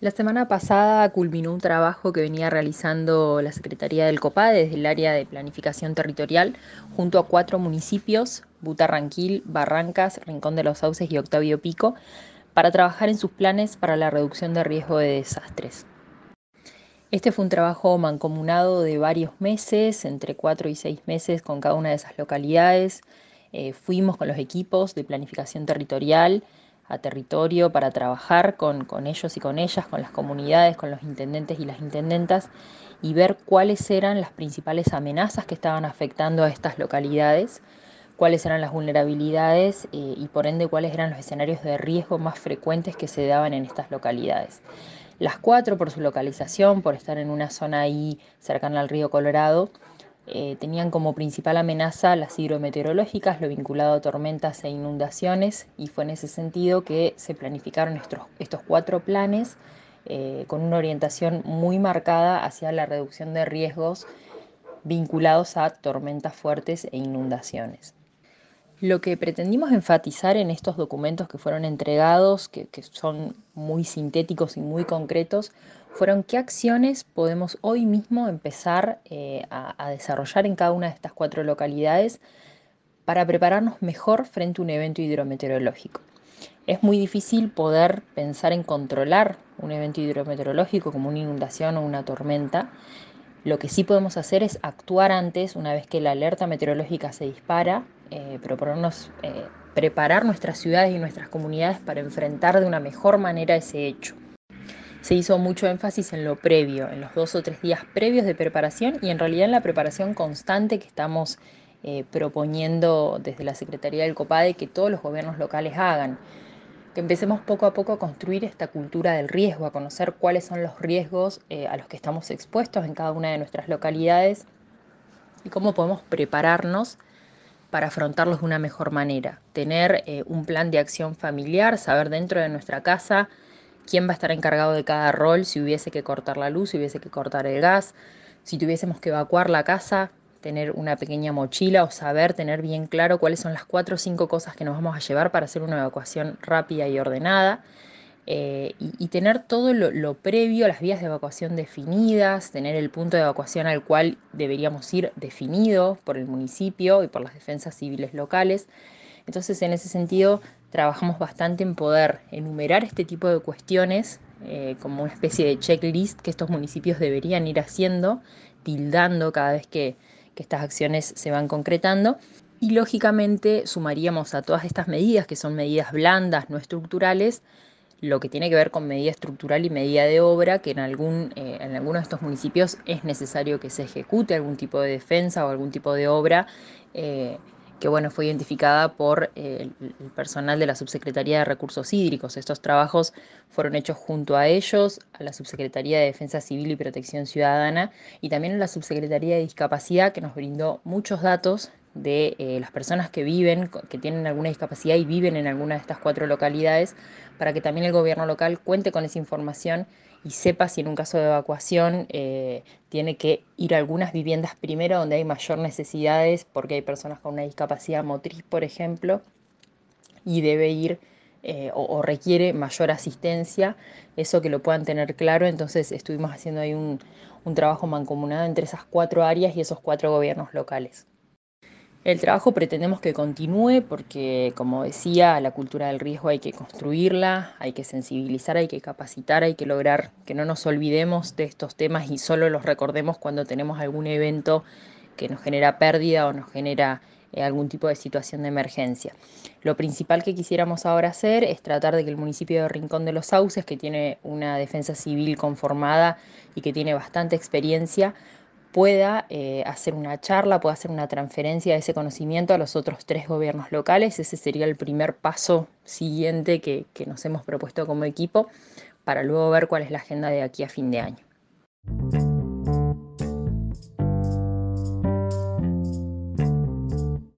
La semana pasada culminó un trabajo que venía realizando la Secretaría del COPA desde el área de planificación territorial junto a cuatro municipios, Butarranquil, Barrancas, Rincón de los Sauces y Octavio Pico, para trabajar en sus planes para la reducción de riesgo de desastres. Este fue un trabajo mancomunado de varios meses, entre cuatro y seis meses con cada una de esas localidades. Eh, fuimos con los equipos de planificación territorial, a territorio para trabajar con, ellos y con ellas, con las comunidades, con los intendentes y las intendentas y ver cuáles eran las principales amenazas que estaban afectando a estas localidades, cuáles eran las vulnerabilidades eh, y por ende cuáles eran los escenarios de riesgo más frecuentes que se daban en estas localidades. Las cuatro por su localización, por estar en una zona ahí cercana al río Colorado, eh, tenían como principal amenaza las hidrometeorológicas, lo vinculado a tormentas e inundaciones, y fue en ese sentido que se planificaron estos, estos cuatro planes eh, con una orientación muy marcada hacia la reducción de riesgos vinculados a tormentas fuertes e inundaciones. Lo que pretendimos enfatizar en estos documentos que fueron entregados, que, son muy sintéticos y muy concretos, fueron qué acciones podemos hoy mismo empezar eh, a, desarrollar en cada una de estas cuatro localidades para prepararnos mejor frente a un evento hidrometeorológico. Es muy difícil poder pensar en controlar un evento hidrometeorológico como una inundación o una tormenta. Lo que sí podemos hacer es actuar antes, una vez que la alerta meteorológica se dispara, eh, proponernos eh, preparar nuestras ciudades y nuestras comunidades para enfrentar de una mejor manera ese hecho. Se hizo mucho énfasis en lo previo, en los dos o tres días previos de preparación y en realidad en la preparación constante que estamos eh, proponiendo desde la Secretaría del COPADE que todos los gobiernos locales hagan. Que empecemos poco a poco a construir esta cultura del riesgo, a conocer cuáles son los riesgos a los que estamos expuestos en cada una de nuestras localidades y cómo podemos prepararnos para afrontarlos de una mejor manera. Tener eh, un plan de acción familiar, saber dentro de nuestra casa quién va a estar encargado de cada rol, si hubiese que cortar la luz, si hubiese que cortar el gas, si tuviésemos que evacuar la casa, tener una pequeña mochila o saber tener bien claro cuáles son las cuatro o cinco cosas que nos vamos a llevar para hacer una evacuación rápida y ordenada. Eh, y, tener todo lo, previo, las vías de evacuación definidas, tener el punto de evacuación al cual deberíamos ir definido por el municipio y por las defensas civiles locales. Entonces, en ese sentido, trabajamos bastante en poder enumerar este tipo de cuestiones eh, como una especie de checklist que estos municipios deberían ir haciendo, tildando cada vez que estas acciones se van concretando. Y lógicamente sumaríamos a todas estas medidas, que son medidas blandas, no estructurales, lo que tiene que ver con medida estructural y medida de obra, que en, algún, eh, en algunos de estos municipios es necesario que se ejecute algún tipo de defensa o algún tipo de obra. Eh, que bueno, fue identificada por eh, el personal de la Subsecretaría de Recursos Hídricos. Estos trabajos fueron hechos junto a ellos, a la Subsecretaría de Defensa Civil y Protección Ciudadana y también a la Subsecretaría de Discapacidad, que nos brindó muchos datos de eh, las personas que viven, que tienen alguna discapacidad y viven en alguna de estas cuatro localidades, para que también el gobierno local cuente con esa información y sepa si en un caso de evacuación eh, tiene que ir a algunas viviendas primero donde hay mayor necesidades, porque hay personas con una discapacidad motriz, por ejemplo, y debe ir eh, o, requiere mayor asistencia, eso que lo puedan tener claro. Entonces estuvimos haciendo ahí un trabajo mancomunado entre esas cuatro áreas y esos cuatro gobiernos locales. El trabajo pretendemos que continúe porque, como decía, la cultura del riesgo hay que construirla, hay que sensibilizar, hay que capacitar, hay que lograr que no nos olvidemos de estos temas y solo los recordemos cuando tenemos algún evento que nos genera pérdida o nos genera eh, algún tipo de situación de emergencia. Lo principal que quisiéramos ahora hacer es tratar de que el municipio de Rincón de los Sauces, que tiene una defensa civil conformada y que tiene bastante experiencia, pueda eh, hacer una charla, pueda hacer una transferencia de ese conocimiento a los otros tres gobiernos locales. Ese sería el primer paso siguiente que, que nos hemos propuesto como equipo para luego ver cuál es la agenda de aquí a fin de año.